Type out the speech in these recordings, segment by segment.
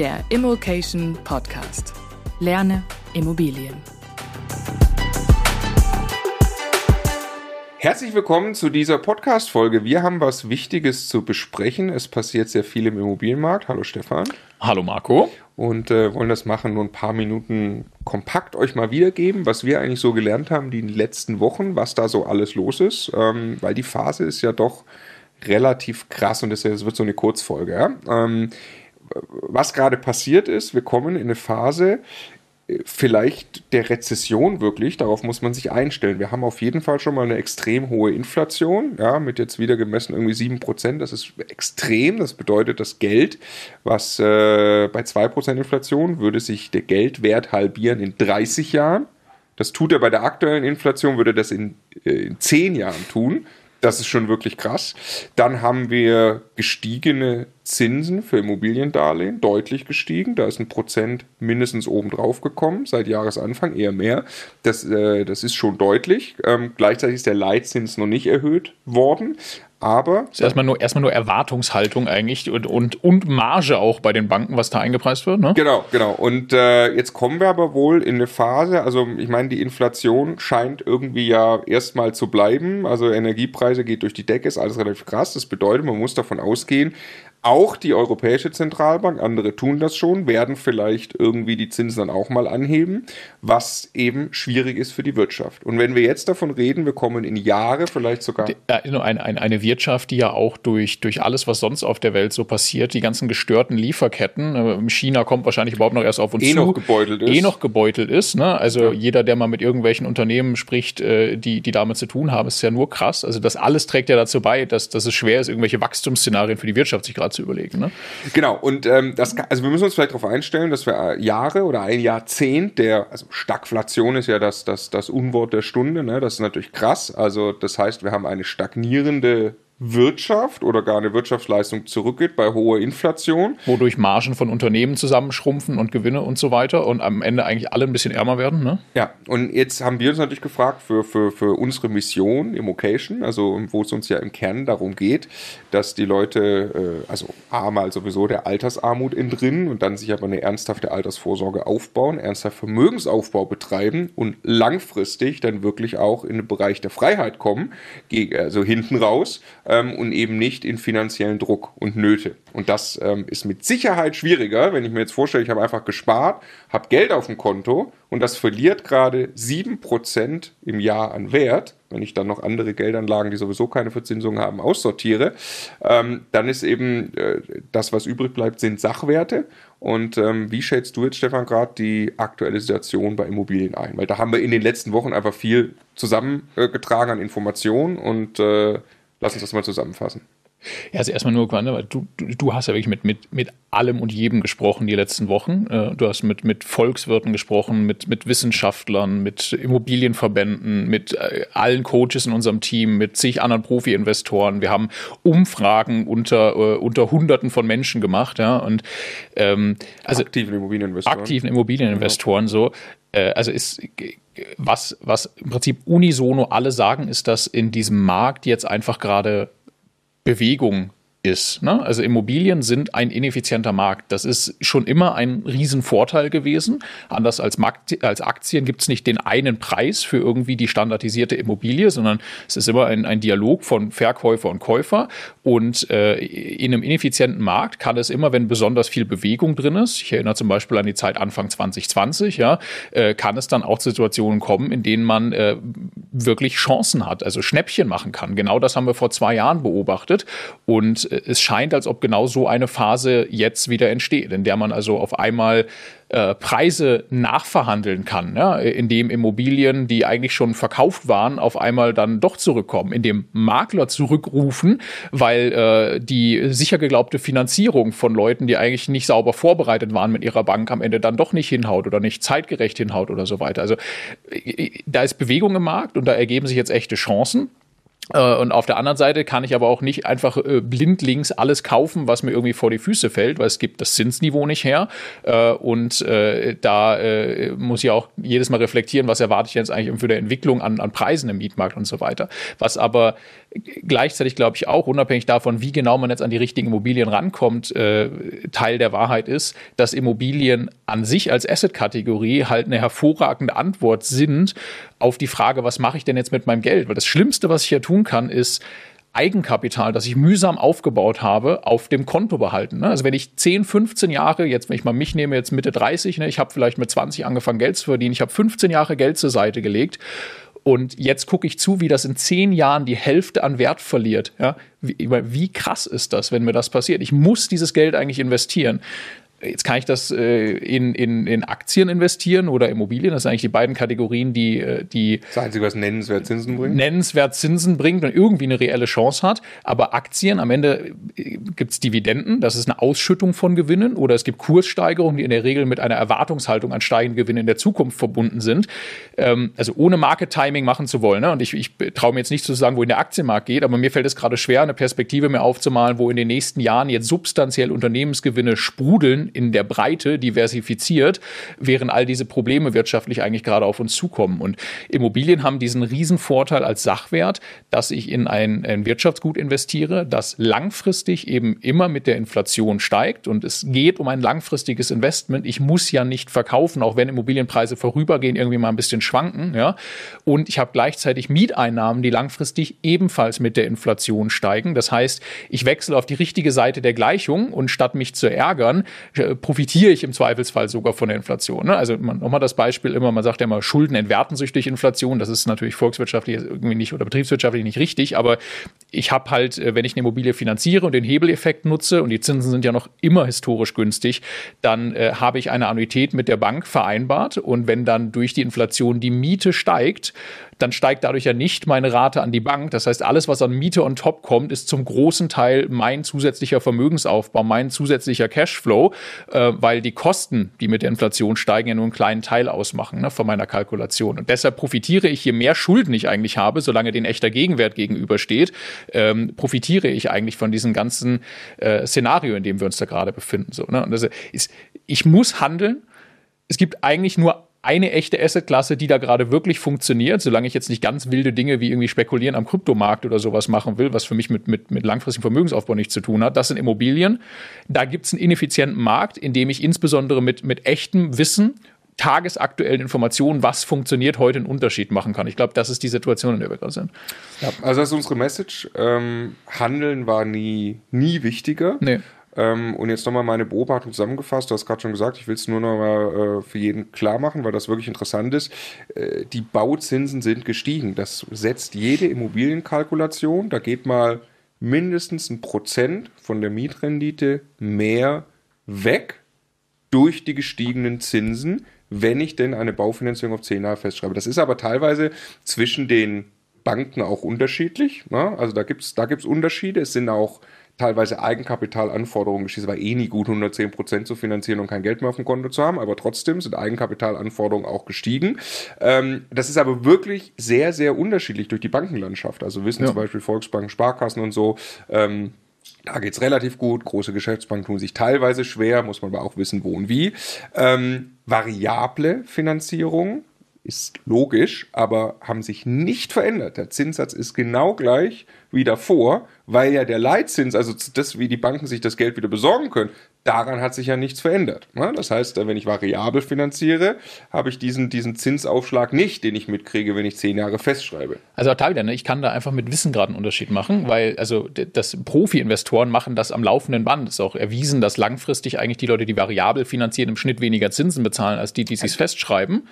der Immokation Podcast. Lerne Immobilien. Herzlich willkommen zu dieser Podcast-Folge. Wir haben was Wichtiges zu besprechen. Es passiert sehr viel im Immobilienmarkt. Hallo Stefan. Hallo Marco. Und äh, wollen das machen, nur ein paar Minuten kompakt euch mal wiedergeben, was wir eigentlich so gelernt haben die letzten Wochen, was da so alles los ist. Ähm, weil die Phase ist ja doch relativ krass und es wird so eine Kurzfolge. Ja? Ähm, was gerade passiert ist, wir kommen in eine Phase, äh, vielleicht der Rezession wirklich, darauf muss man sich einstellen. Wir haben auf jeden Fall schon mal eine extrem hohe Inflation, ja, mit jetzt wieder gemessen irgendwie 7%, das ist extrem, das bedeutet das Geld, was äh, bei 2% Inflation würde sich der Geldwert halbieren in 30 Jahren. Das tut er bei der aktuellen Inflation, würde das in, äh, in 10 Jahren tun. Das ist schon wirklich krass. Dann haben wir gestiegene Zinsen für Immobiliendarlehen, deutlich gestiegen. Da ist ein Prozent mindestens oben drauf gekommen, seit Jahresanfang eher mehr. Das, äh, das ist schon deutlich. Ähm, gleichzeitig ist der Leitzins noch nicht erhöht worden. Aber. Das ist erstmal nur, erstmal nur Erwartungshaltung eigentlich und, und, und Marge auch bei den Banken, was da eingepreist wird, ne? Genau, genau. Und äh, jetzt kommen wir aber wohl in eine Phase, also ich meine, die Inflation scheint irgendwie ja erstmal zu bleiben. Also Energiepreise geht durch die Decke, ist alles relativ krass. Das bedeutet, man muss davon ausgehen, auch die Europäische Zentralbank, andere tun das schon, werden vielleicht irgendwie die Zinsen dann auch mal anheben, was eben schwierig ist für die Wirtschaft. Und wenn wir jetzt davon reden, wir kommen in Jahre, vielleicht sogar. Eine, eine, eine Wirtschaft, die ja auch durch, durch alles, was sonst auf der Welt so passiert, die ganzen gestörten Lieferketten, äh, China kommt wahrscheinlich überhaupt noch erst auf uns eh zu. Noch gebeutelt ist. Eh noch gebeutelt ist. Ne? Also ja. jeder, der mal mit irgendwelchen Unternehmen spricht, äh, die, die damit zu tun haben, ist ja nur krass. Also das alles trägt ja dazu bei, dass, dass es schwer ist, irgendwelche Wachstumsszenarien für die Wirtschaft sich gerade zu überlegen. Ne? Genau, und ähm, das, also wir müssen uns vielleicht darauf einstellen, dass wir äh, Jahre oder ein Jahrzehnt der, also Stagflation ist ja das, das, das Unwort der Stunde, ne? das ist natürlich krass. Also das heißt, wir haben eine stagnierende Wirtschaft oder gar eine Wirtschaftsleistung zurückgeht bei hoher Inflation. Wodurch Margen von Unternehmen zusammenschrumpfen und Gewinne und so weiter und am Ende eigentlich alle ein bisschen ärmer werden. Ne? Ja, und jetzt haben wir uns natürlich gefragt für, für, für unsere Mission Immocation, also wo es uns ja im Kern darum geht, dass die Leute, äh, also A mal sowieso der Altersarmut entrinnen und dann sich aber eine ernsthafte Altersvorsorge aufbauen, ernsthaft Vermögensaufbau betreiben und langfristig dann wirklich auch in den Bereich der Freiheit kommen, also hinten raus ähm, und eben nicht in finanziellen Druck und Nöte. Und das ähm, ist mit Sicherheit schwieriger, wenn ich mir jetzt vorstelle, ich habe einfach gespart, habe Geld auf dem Konto und das verliert gerade 7% im Jahr an Wert, wenn ich dann noch andere Geldanlagen, die sowieso keine Verzinsung haben, aussortiere, ähm, dann ist eben äh, das, was übrig bleibt, sind Sachwerte. Und ähm, wie schätzt du jetzt, Stefan, gerade die aktuelle Situation bei Immobilien ein? Weil da haben wir in den letzten Wochen einfach viel zusammengetragen an Informationen und äh, Lass uns das mal zusammenfassen. Ja, also erstmal nur, du, du, du hast ja wirklich mit, mit, mit allem und jedem gesprochen die letzten Wochen. Äh, du hast mit, mit Volkswirten gesprochen, mit, mit Wissenschaftlern, mit Immobilienverbänden, mit äh, allen Coaches in unserem Team, mit zig anderen Profi-Investoren. Wir haben Umfragen unter, äh, unter Hunderten von Menschen gemacht, ja. Und ähm, also aktiven Immobilieninvestoren. Aktiven Immobilieninvestoren, ja. so. Also ist was, was im Prinzip unisono alle sagen, ist, dass in diesem Markt jetzt einfach gerade Bewegung ist. Ne? Also Immobilien sind ein ineffizienter Markt. Das ist schon immer ein Riesenvorteil gewesen. Anders als, Markt, als Aktien gibt es nicht den einen Preis für irgendwie die standardisierte Immobilie, sondern es ist immer ein, ein Dialog von Verkäufer und Käufer. Und äh, in einem ineffizienten Markt kann es immer, wenn besonders viel Bewegung drin ist, ich erinnere zum Beispiel an die Zeit Anfang 2020, ja, äh, kann es dann auch zu Situationen kommen, in denen man äh, wirklich Chancen hat, also Schnäppchen machen kann. Genau das haben wir vor zwei Jahren beobachtet. Und es scheint, als ob genau so eine Phase jetzt wieder entsteht, in der man also auf einmal äh, Preise nachverhandeln kann, ja, indem Immobilien, die eigentlich schon verkauft waren, auf einmal dann doch zurückkommen, indem Makler zurückrufen, weil äh, die sicher geglaubte Finanzierung von Leuten, die eigentlich nicht sauber vorbereitet waren mit ihrer Bank, am Ende dann doch nicht hinhaut oder nicht zeitgerecht hinhaut oder so weiter. Also äh, da ist Bewegung im Markt und da ergeben sich jetzt echte Chancen. Äh, und auf der anderen Seite kann ich aber auch nicht einfach äh, blindlings alles kaufen, was mir irgendwie vor die Füße fällt, weil es gibt das Zinsniveau nicht her. Äh, und da muss ich auch jedes Mal reflektieren, was erwarte ich jetzt eigentlich für die Entwicklung an, an Preisen im Mietmarkt und so weiter. Was aber gleichzeitig glaube ich auch, unabhängig davon, wie genau man jetzt an die richtigen Immobilien rankommt, Teil der Wahrheit ist, dass Immobilien an sich als Asset-Kategorie halt eine hervorragende Antwort sind auf die Frage, was mache ich denn jetzt mit meinem Geld? Weil das Schlimmste, was ich hier tun kann, ist, Eigenkapital, das ich mühsam aufgebaut habe, auf dem Konto behalten. Ne? Also wenn ich 10, 15 Jahre, jetzt wenn ich mal mich nehme, jetzt Mitte 30, ne, ich habe vielleicht mit 20 angefangen Geld zu verdienen, ich habe 15 Jahre Geld zur Seite gelegt und jetzt gucke ich zu, wie das in zehn Jahren die Hälfte an Wert verliert. Ja? Wie, wie krass ist das, wenn mir das passiert? Ich muss dieses Geld eigentlich investieren. Jetzt kann ich das äh, in, in, in Aktien investieren oder Immobilien. Das sind eigentlich die beiden Kategorien, die, äh, die das Einzige, was nennenswert Zinsen bringt. Nennenswert Zinsen bringt und irgendwie eine reelle Chance hat. Aber Aktien, am Ende äh, gibt es Dividenden, das ist eine Ausschüttung von Gewinnen oder es gibt Kurssteigerungen, die in der Regel mit einer Erwartungshaltung an steigende Gewinne in der Zukunft verbunden sind. Ähm, also ohne Market Timing machen zu wollen. Ne? Und ich, ich traue mir jetzt nicht zu sagen, wohin der Aktienmarkt geht, aber mir fällt es gerade schwer, eine Perspektive mir aufzumalen, wo in den nächsten Jahren jetzt substanziell Unternehmensgewinne sprudeln in der Breite diversifiziert, während all diese Probleme wirtschaftlich eigentlich gerade auf uns zukommen. Und Immobilien haben diesen riesen Vorteil als Sachwert, dass ich in ein, ein Wirtschaftsgut investiere, das langfristig eben immer mit der Inflation steigt. Und es geht um ein langfristiges Investment. Ich muss ja nicht verkaufen, auch wenn Immobilienpreise vorübergehend irgendwie mal ein bisschen schwanken. Ja. Und ich habe gleichzeitig Mieteinnahmen, die langfristig ebenfalls mit der Inflation steigen. Das heißt, ich wechsle auf die richtige Seite der Gleichung und statt mich zu ärgern, profitiere ich im Zweifelsfall sogar von der Inflation. Ne? Also nochmal das Beispiel immer, man sagt ja immer, Schulden entwerten sich durch Inflation. Das ist natürlich volkswirtschaftlich irgendwie nicht oder betriebswirtschaftlich nicht richtig, aber ich habe halt, äh, wenn ich eine Immobilie finanziere und den Hebeleffekt nutze und die Zinsen sind ja noch immer historisch günstig, dann äh, habe ich eine Annuität mit der Bank vereinbart und wenn dann durch die Inflation die Miete steigt, dann steigt dadurch ja nicht meine Rate an die Bank. Das heißt, alles, was an Miete on top kommt, ist zum großen Teil mein zusätzlicher Vermögensaufbau, mein zusätzlicher Cashflow, äh, weil die Kosten, die mit der Inflation steigen, ja nur einen kleinen Teil ausmachen ne, von meiner Kalkulation. Und deshalb profitiere ich, je mehr Schulden ich eigentlich habe, solange den echter Gegenwert gegenübersteht, ähm, profitiere ich eigentlich von diesem ganzen äh, Szenario, in dem wir uns da gerade befinden. So, ne? Und das ist, ich muss handeln. Es gibt eigentlich nur eine echte Assetklasse, die da gerade wirklich funktioniert, solange ich jetzt nicht ganz wilde Dinge wie irgendwie spekulieren am Kryptomarkt oder sowas machen will, was für mich mit, mit, mit langfristigem Vermögensaufbau nichts zu tun hat. Das sind Immobilien. Da gibt es einen ineffizienten Markt, in dem ich insbesondere mit, mit echtem Wissen tagesaktuellen Informationen, was funktioniert, heute einen Unterschied machen kann. Ich glaube, das ist die Situation, in der wir gerade sind. Ja, also das ist unsere Message. Ähm, Handeln war nie, nie wichtiger. Nee. Ähm, und jetzt nochmal meine Beobachtung zusammengefasst. Du hast gerade schon gesagt, ich will es nur nochmal äh, für jeden klar machen, weil das wirklich interessant ist. Äh, die Bauzinsen sind gestiegen. Das setzt jede Immobilienkalkulation. Da geht mal mindestens ein Prozent von der Mietrendite mehr weg durch die gestiegenen Zinsen, wenn ich denn eine Baufinanzierung auf 10 Jahre festschreibe. Das ist aber teilweise zwischen den Banken auch unterschiedlich. Ne? Also da gibt es da gibt's Unterschiede. Es sind auch teilweise Eigenkapitalanforderungen. Es war eh nie gut, 110 Prozent zu finanzieren und kein Geld mehr auf dem Konto zu haben, aber trotzdem sind Eigenkapitalanforderungen auch gestiegen. Ähm, das ist aber wirklich sehr, sehr unterschiedlich durch die Bankenlandschaft. Also wissen ja. zum Beispiel Volksbanken, Sparkassen und so, ähm, da geht's relativ gut. Große Geschäftsbanken tun sich teilweise schwer, muss man aber auch wissen, wo und wie. Ähm, variable Finanzierung ist logisch, aber haben sich nicht verändert. Der Zinssatz ist genau gleich wie davor, weil ja der Leitzins, also das, wie die Banken sich das Geld wieder besorgen können, daran hat sich ja nichts verändert. Das heißt, wenn ich variabel finanziere, habe ich diesen, diesen Zinsaufschlag nicht, den ich mitkriege, wenn ich zehn Jahre festschreibe. Also auch wieder, ne? ich kann da einfach mit Wissen gerade einen Unterschied machen, weil also das Profi-Investoren machen das am laufenden Band. Es ist auch erwiesen, dass langfristig eigentlich die Leute, die variabel finanzieren, im Schnitt weniger Zinsen bezahlen, als die, die sich festschreiben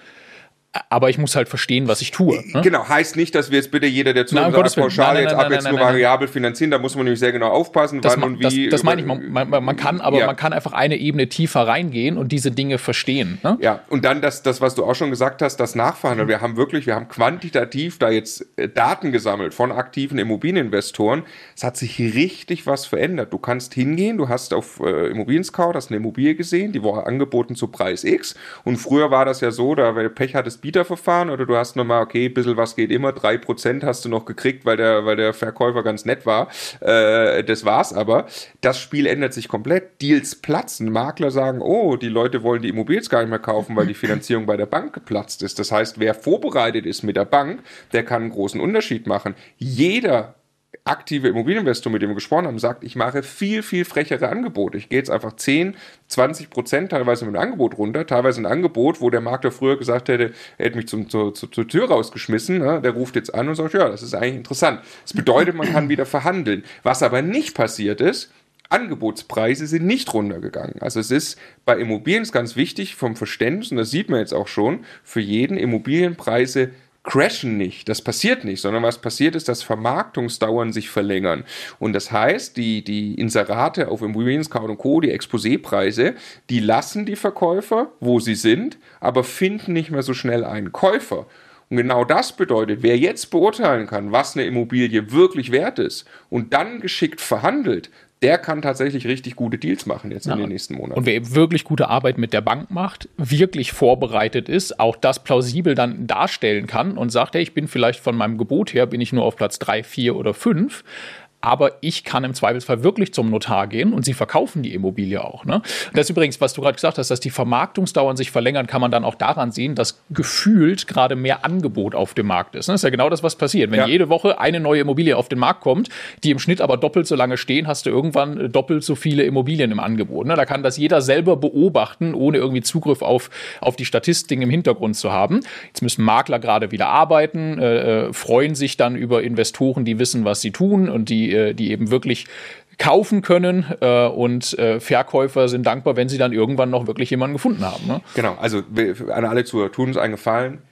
aber ich muss halt verstehen, was ich tue. Ne? Genau, heißt nicht, dass wir jetzt bitte jeder, der zuhört, sagt, pauschal nein, nein, jetzt ab jetzt nur variabel finanzieren, da muss man nämlich sehr genau aufpassen, das wann und wie. Das, das meine ich, man, man, man kann aber, ja. man kann einfach eine Ebene tiefer reingehen und diese Dinge verstehen. Ne? Ja, und dann das, das, was du auch schon gesagt hast, das Nachverhandeln. Mhm. Wir haben wirklich, wir haben quantitativ da jetzt äh, Daten gesammelt von aktiven Immobilieninvestoren. Es hat sich richtig was verändert. Du kannst hingehen, du hast auf äh, Immobilien Scout, hast eine Immobilie gesehen, die war angeboten zu Preis X und früher war das ja so, da, wenn Pech hattest, Bieterverfahren oder du hast nochmal, okay, ein bisschen was geht immer, drei Prozent hast du noch gekriegt, weil der, weil der Verkäufer ganz nett war. Äh, das war's aber. Das Spiel ändert sich komplett. Deals platzen. Makler sagen, oh, die Leute wollen die Immobilien gar nicht mehr kaufen, weil die Finanzierung bei der Bank geplatzt ist. Das heißt, wer vorbereitet ist mit der Bank, der kann einen großen Unterschied machen. Jeder aktive Immobilieninvestor, mit dem wir gesprochen haben, sagt, ich mache viel, viel frechere Angebote. Ich gehe jetzt einfach 10, 20 Prozent teilweise mit dem Angebot runter, teilweise ein Angebot, wo der Makler früher gesagt hätte, er hätte mich zum, zur, zur, zur Tür rausgeschmissen. Ne? Der ruft jetzt an und sagt, ja, das ist eigentlich interessant. Das bedeutet, man kann wieder verhandeln. Was aber nicht passiert ist, Angebotspreise sind nicht runtergegangen. Also es ist bei Immobilien ist ganz wichtig vom Verständnis, und das sieht man jetzt auch schon, für jeden Immobilienpreise crashen nicht. Das passiert nicht, sondern was passiert ist, dass Vermarktungsdauern sich verlängern. Und das heißt, die, die Inserate auf Immobilien Scout und Co., die Exposé-Preise, die lassen die Verkäufer, wo sie sind, aber finden nicht mehr so schnell einen Käufer. Und genau das bedeutet, wer jetzt beurteilen kann, was eine Immobilie wirklich wert ist und dann geschickt verhandelt, der kann tatsächlich richtig gute Deals machen jetzt ja. in den nächsten Monaten. Und wer eben wirklich gute Arbeit mit der Bank macht, wirklich vorbereitet ist, auch das plausibel dann darstellen kann und sagt, hey, ich bin vielleicht von meinem Gebot her, bin ich nur auf Platz drei, vier oder fünf, aber ich kann im Zweifelsfall wirklich zum Notar gehen und sie verkaufen die Immobilie auch. Ne? Das ist übrigens, was du gerade gesagt hast, dass die Vermarktungsdauern sich verlängern, kann man dann auch daran sehen, dass gefühlt gerade mehr Angebot auf dem Markt ist. Ne? Das ist ja genau das, was passiert. Wenn ja. jede Woche eine neue Immobilie auf den Markt kommt, die im Schnitt aber doppelt so lange stehen, hast du irgendwann doppelt so viele Immobilien im Angebot. Ne? Da kann das jeder selber beobachten, ohne irgendwie Zugriff auf, auf die Statistiken im Hintergrund zu haben. Jetzt müssen Makler gerade wieder arbeiten, äh, äh freuen sich dann über Investoren, die wissen, was sie tun und die äh, die, eben wirklich kaufen können äh, und äh, Verkäufer sind dankbar, wenn sie dann irgendwann noch wirklich jemanden gefunden haben. Ne? Genau, also an alle Zuhörer, tun uns einen Gefallen,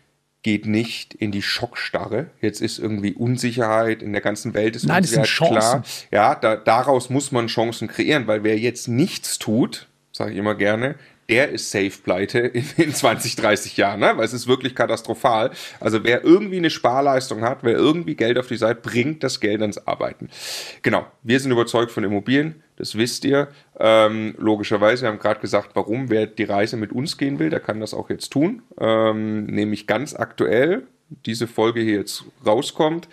geht nicht in die Schockstarre. Jetzt ist irgendwie Unsicherheit in der ganzen Welt ist Nein, das sind Chancen. klar. Ja, da, daraus muss man Chancen kreieren, weil wer jetzt nichts tut, sage ich immer gerne, der ist safe pleite in, in 20, 30 Jahren, ne? weil es ist wirklich katastrophal. Also wer irgendwie eine Sparleistung hat, wer irgendwie Geld auf die Seite bringt, das Geld ans Arbeiten. Genau, wir sind überzeugt von Immobilien, das wisst ihr. Ähm, logischerweise, wir haben gerade gesagt, warum, wer die Reise mit uns gehen will, der kann das auch jetzt tun. Ähm, nämlich ganz aktuell, diese Folge hier jetzt rauskommt,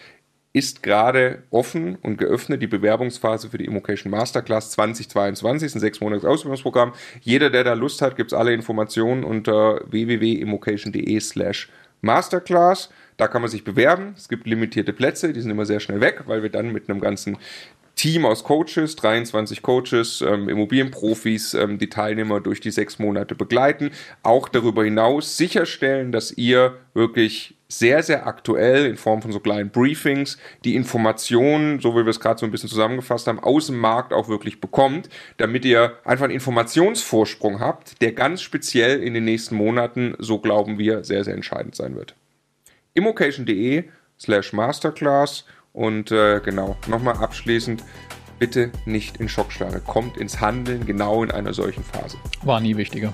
ist gerade offen und geöffnet, die Bewerbungsphase für die Immocation Masterclass 2022, ist ein sechs Monats Ausbildungsprogramm. Jeder, der da Lust hat, gibt's alle Informationen unter www.immocation.de slash Masterclass. Da kann man sich bewerben. Es gibt limitierte Plätze, die sind immer sehr schnell weg, weil wir dann mit einem ganzen Team aus Coaches, 23 Coaches, ähm, Immobilienprofis, ähm, die Teilnehmer durch die sechs Monate begleiten. Auch darüber hinaus sicherstellen, dass ihr wirklich sehr, sehr aktuell in Form von so kleinen Briefings die Informationen, so wie wir es gerade so ein bisschen zusammengefasst haben, aus dem Markt auch wirklich bekommt, damit ihr einfach einen Informationsvorsprung habt, der ganz speziell in den nächsten Monaten, so glauben wir, sehr, sehr entscheidend sein wird. immocation.de slash masterclass und äh, genau, nochmal abschließend, bitte nicht in Schockstarre, kommt ins Handeln genau in einer solchen Phase. War nie wichtiger.